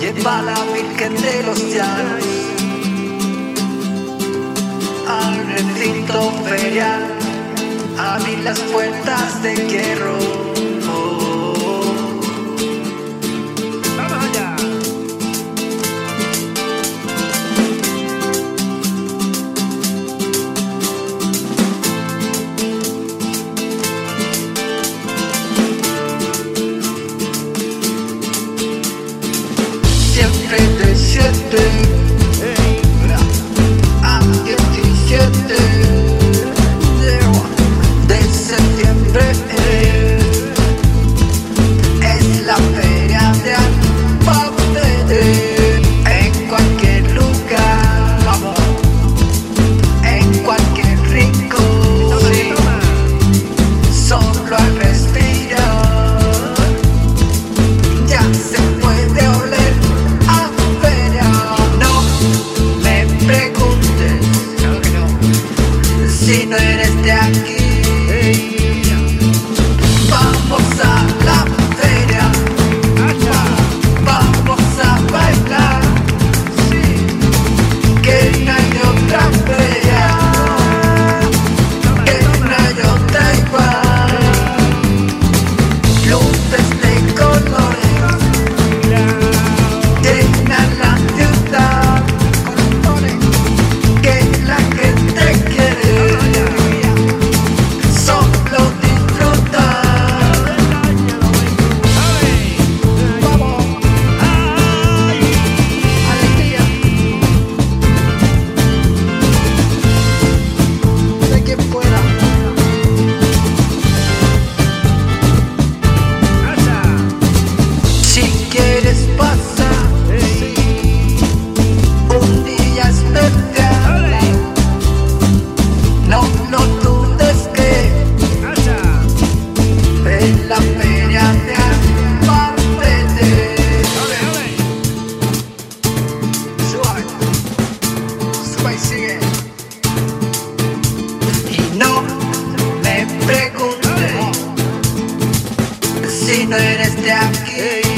lleva la Virgen de los Llanos al recinto ferial, abrir las puertas de hierro. step. Hey.